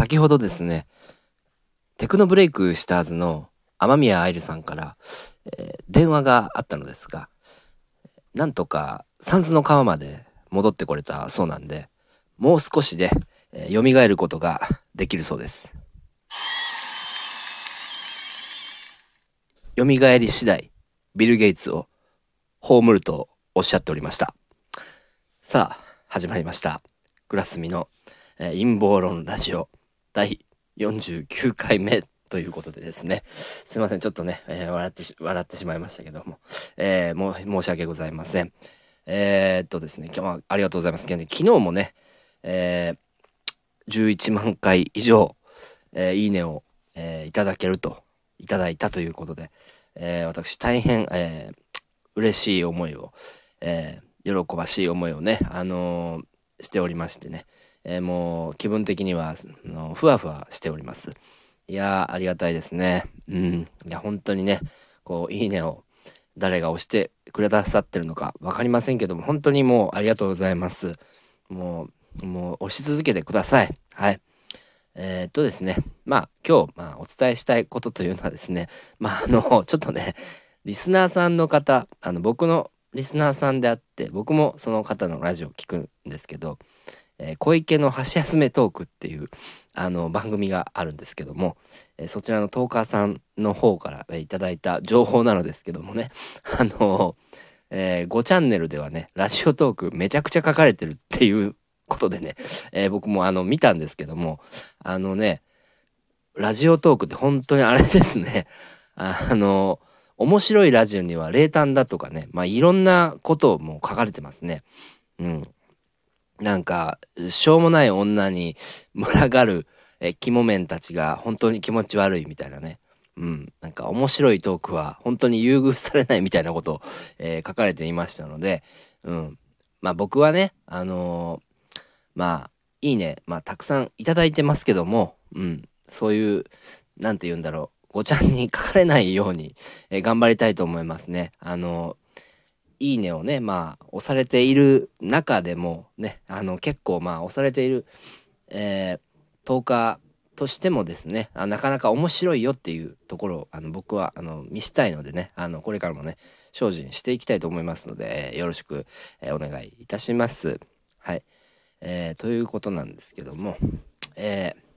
先ほどですね、テクノブレイクしたはずの雨宮愛理さんから、えー、電話があったのですが、なんとか三途の川まで戻ってこれたそうなんで、もう少しで、えー、蘇ることができるそうです。蘇り次第、ビル・ゲイツを葬るとおっしゃっておりました。さあ、始まりました。グラスミの、えー、陰謀論ラジオ第49回目ということでですね。すいません。ちょっとね、えー、笑ってし、笑ってしまいましたけども、えー、もう申し訳ございません。えー、っとですね、今日はありがとうございます。昨日もね、えー、11万回以上、えー、いいねを、えー、いただけると、いただいたということで、えー、私大変、えー、嬉しい思いを、えー、喜ばしい思いをね、あのー、しておりましてね、えー、もう気分的にはのふわふわしております。いやー、ありがたいですね。うん。いや、本当にね、こう、いいねを誰が押してくださってるのか分かりませんけども、本当にもうありがとうございます。もう、もう押し続けてください。はい。えー、っとですね、まあ今日、まあ、お伝えしたいことというのはですね、まああの、ちょっとね、リスナーさんの方、あの僕のリスナーさんであって、僕もその方のラジオを聞くんですけど、えー、小池の箸休めトークっていうあの番組があるんですけども、えー、そちらのトーカーさんの方から、え、いただいた情報なのですけどもね あのえー、5チャンネルではねラジオトークめちゃくちゃ書かれてるっていうことでね、えー、僕もあの見たんですけどもあのねラジオトークって本当にあれですね。あの面白いラジオには冷淡だとかねまあいろんなことをもう書かれてますね。うん。なんか、しょうもない女に 群がる、え、肝面たちが本当に気持ち悪いみたいなね。うん。なんか面白いトークは本当に優遇されないみたいなことを、えー、書かれていましたので、うん。まあ僕はね、あのー、まあ、いいね、まあたくさんいただいてますけども、うん。そういう、なんて言うんだろう。ごちゃんに書かれないように、えー、頑張りたいと思いますね。あのいいねをね、まあ、押されている中でもね、あの、結構まあ、押されている、えー、10日としてもですねあ、なかなか面白いよっていうところを、あの、僕は、あの、見したいのでね、あの、これからもね、精進していきたいと思いますので、えー、よろしく、えー、お願いいたします。はい。えー、ということなんですけども、えー、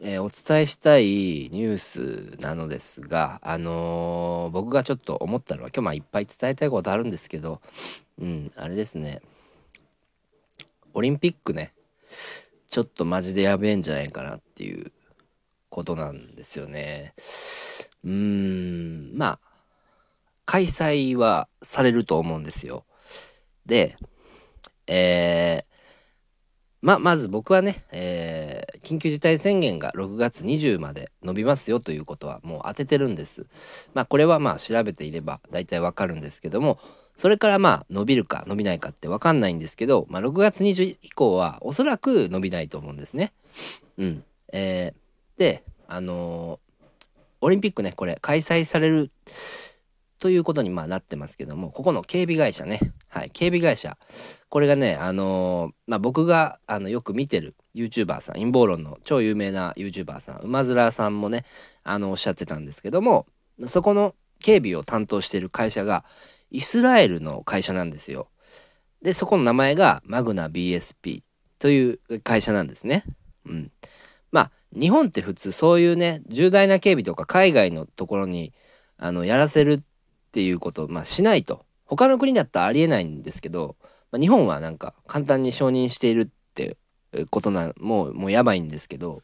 えー、お伝えしたいニュースなのですが、あのー、僕がちょっと思ったのは、今日まあいっぱい伝えたいことあるんですけど、うん、あれですね、オリンピックね、ちょっとマジでやべえんじゃないかなっていうことなんですよね。うーん、まあ、開催はされると思うんですよ。で、えー、ま、まず僕はね、えー、緊急事態宣言が6月20まで伸びますよということはもう当ててるんです。まあこれはまあ調べていれば大体わかるんですけども、それからまあ伸びるか伸びないかってわかんないんですけど、まあ6月20以降はおそらく伸びないと思うんですね。うん。えー、で、あのー、オリンピックね、これ開催されるということにまあなってますけども、ここの警備会社ね、はい、警備会社。これがね、あのー、まあ、僕があのよく見てる YouTuber さん、陰謀論の超有名な YouTuber さん、馬面さんもね、あの、おっしゃってたんですけども、そこの警備を担当してる会社が、イスラエルの会社なんですよ。で、そこの名前がマグナ BSP という会社なんですね。うん。まあ、日本って普通そういうね、重大な警備とか海外のところに、あの、やらせるっていうことを、まあ、しないと。他の国だったらありえないんですけど、まあ、日本はなんか簡単に承認しているってことなもうもうやばいんですけど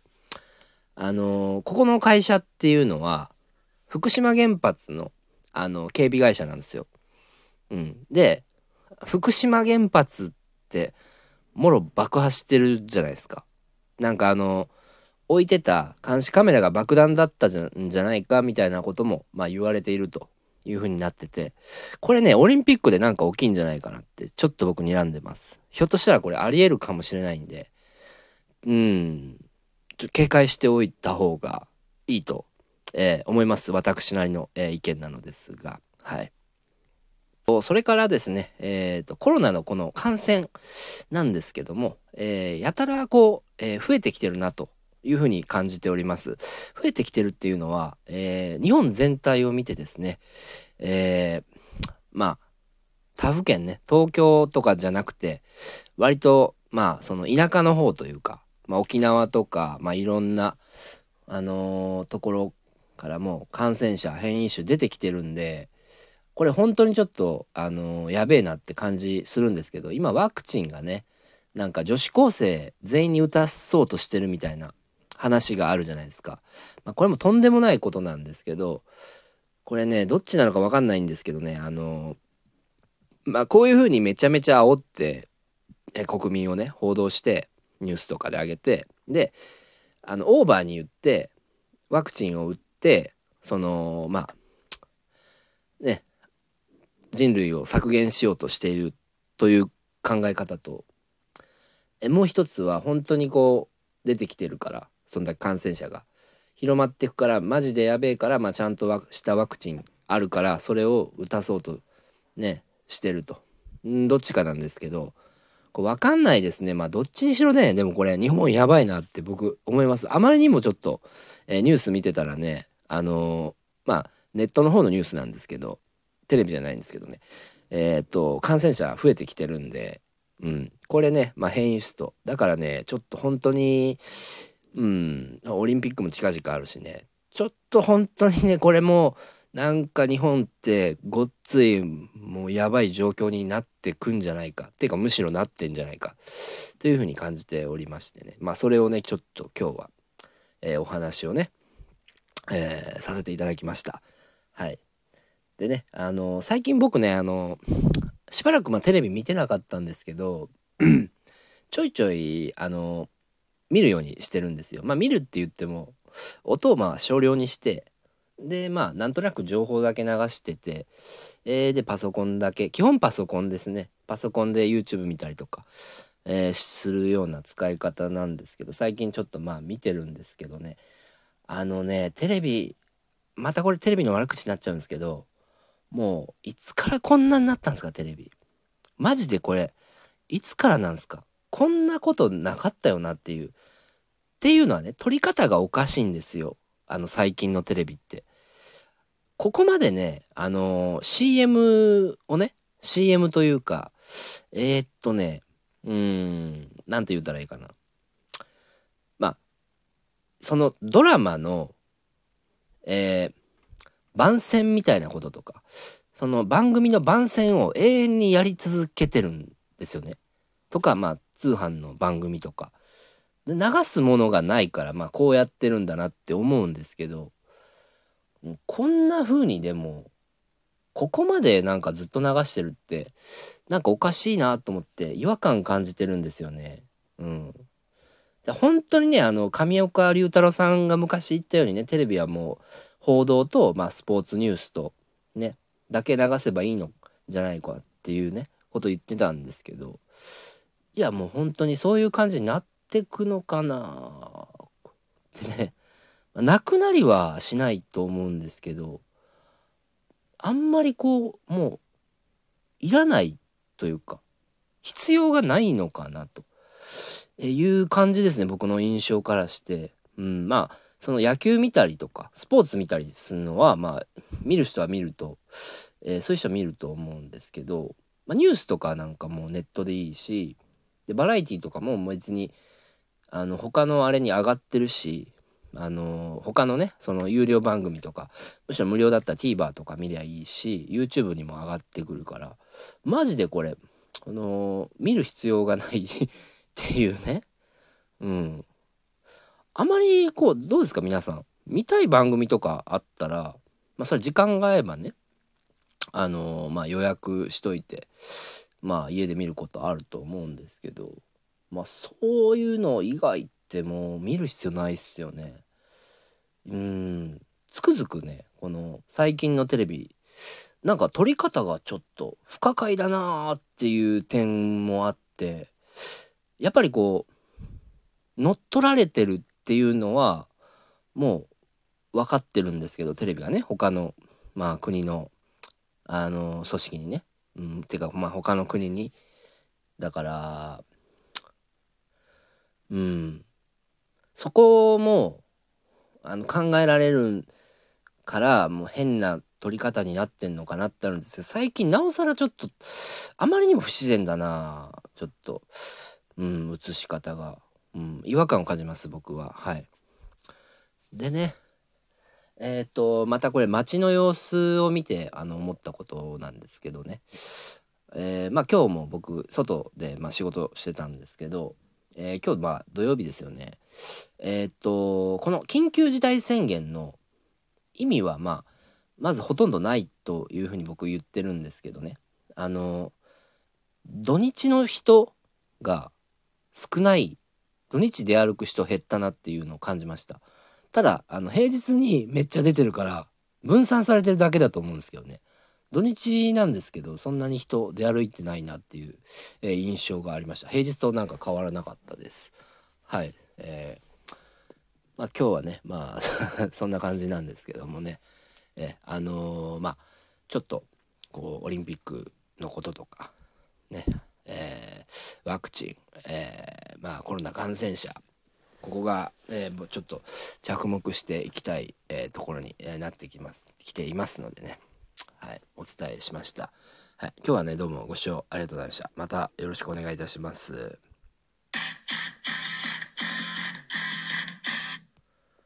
あのー、ここの会社っていうのは福島原発のあの警備会社なんですよ。うん、で福島原発ってもろ爆破してるじゃないですか。なんかあの置いてた監視カメラが爆弾だったんじゃないかみたいなこともまあ言われているという風になってて、これね、オリンピックでなんか起きいんじゃないかなって、ちょっと僕睨んでます。ひょっとしたらこれありえるかもしれないんで、うん、ちょ警戒しておいた方がいいと、えー、思います。私なりの、えー、意見なのですが、はい。それからですね、えーと、コロナのこの感染なんですけども、えー、やたらこう、えー、増えてきてるなというふうに感じております。増えてきてるっていうのは、えー、日本全体を見てですね、えー、まあ、他府県ね、東京とかじゃなくて、割と、まあ、その田舎の方というか、まあ、沖縄とか、まあ、いろんな、あのー、ところからも感染者、変異種出てきてるんで、これ本当にちょっと、あのー、やべえなって感じするんですけど、今ワクチンがね、なんか女子高生全員に打たそうとしてるみたいな話があるじゃないですか。まあ、これもとんでもないことなんですけど、これね、どっちなのかわかんないんですけどね、あの、まあ、こういうふうにめちゃめちゃ煽って、え国民をね、報道して、ニュースとかで上げて、で、あの、オーバーに言って、ワクチンを打って、その、まあ、ね、人類を削減しようとしているという考え方と、えもう一つは本当にこう出てきてるからそんだけ感染者が。広まっていくからマジでやべえから、まあ、ちゃんとしたワクチンあるからそれを打たそうとねしてると。んどっちかなんですけどこう分かんないですね。まあどっちにしろねでもこれ日本やばいなって僕思います。あまりにもちょっと、えー、ニュース見てたらねあのー、まあネットの方のニュースなんですけどテレビじゃないんですけどね。えー、っと感染者増えてきてるんでうん、これね、まあ、変異種と。だからねちょっと本当にうん。オリンピックも近々あるしね。ちょっと本当にねこれもなんか日本ってごっついもうやばい状況になってくんじゃないか。っていうかむしろなってんじゃないか。というふうに感じておりましてね。まあそれをねちょっと今日は、えー、お話をね、えー、させていただきました。はい。でねあのー、最近僕ねあのしばらくまあテレビ見てなかったんですけど ちょいちょいあの見るようにしてるんですよ。まあ見るって言っても音をまあ少量にしてでまあなんとなく情報だけ流してて、えー、でパソコンだけ基本パソコンですね。パソコンで YouTube 見たりとか、えー、するような使い方なんですけど最近ちょっとまあ見てるんですけどね。あのねテレビまたこれテレビの悪口になっちゃうんですけどもういつからこんなになったんですかテレビ。マジでこれいつからなんですか？こんなことなかったよなっていう。っていうのはね撮り方がおかしいんですよ。あの最近のテレビって。ここまでねあのー、CM をね CM というかえー、っとねうーん何て言ったらいいかな。まあそのドラマのえー、番宣みたいなこととか、その番組の番宣を永遠にやり続けてるんですよね。とか、まあ、通販の番組とか。で流すものがないから、まあ、こうやってるんだなって思うんですけど、こんな風にでも、ここまでなんかずっと流してるって、なんかおかしいなと思って違和感感じてるんですよね。うん。本当にね、あの、上岡龍太郎さんが昔言ったようにね、テレビはもう、報道と、まあ、スポーツニュースとねだけ流せばいいのじゃないかっていうねこと言ってたんですけどいやもう本当にそういう感じになってくのかな。ってね。なくなりはしないと思うんですけどあんまりこうもういらないというか必要がないのかなと。いう感じですね僕の印象からして。うん、まあその野球見たりとかスポーツ見たりするのはまあ見る人は見ると、えー、そういう人は見ると思うんですけど、まあ、ニュースとかなんかもネットでいいしでバラエティとかも別にあの他のあれに上がってるしあの他のねその有料番組とかむしろ無料だったら TVer とか見りゃいいし YouTube にも上がってくるからマジでこれあの見る必要がない っていうね。うん。あまりこうどうですか皆さん？見たい番組とかあったらまあそれ時間が合えばねあの、まあ予約しといてまあ家で見ることあると思うんですけどまあそういうの以外ってもう見る必要ないっすよね。うん。つくづくねこの最近のテレビなんか撮り方がちょっと不可解だなーっていう点もあってやっぱりこう乗っ取られてるっていうのはもう分かってるんですけどテレビがね。他のまあ国のあの組織にね、うん、てかまあ他の国に。だからうん。そこもあの考えられるからもう変な撮り方になってんのかなってあるんですけど最近なおさらちょっとあまりにも不自然だなちょっと。うん映し方が、うん、違和感を感じます僕は。はい。でねえっ、ー、とまたこれ街の様子を見てあの思ったことなんですけどね。えー、まあ今日も僕外で、まあ、仕事してたんですけど、えー、今日まあ土曜日ですよね。えっ、とこの緊急事態宣言の意味はまあまずほとんどないというふうに僕言ってるんですけどね。あの土日の人が少ない土日出歩く人減ったなっていうのを感じました。ただあの平日にめっちゃ出てるから分散されてるだけだと思うんですけどね。土日なんですけどそんなに人出歩いてないなっていう、えー、印象がありました。平日となんか変わらなかったです。はい。えー、まあ今日はねまあ そんな感じなんですけどもね。えあのー、まあちょっとこうオリンピックのこととかねえ、ワクチン、え、まあコロナ感染者ここが、えー、ちょっと着目していきたい、えー、ところに、えー、なってきます来ていますのでね。はいお伝えしました、はい、今日はねどうもご視聴ありがとうございました。またよろしくお願いいたします。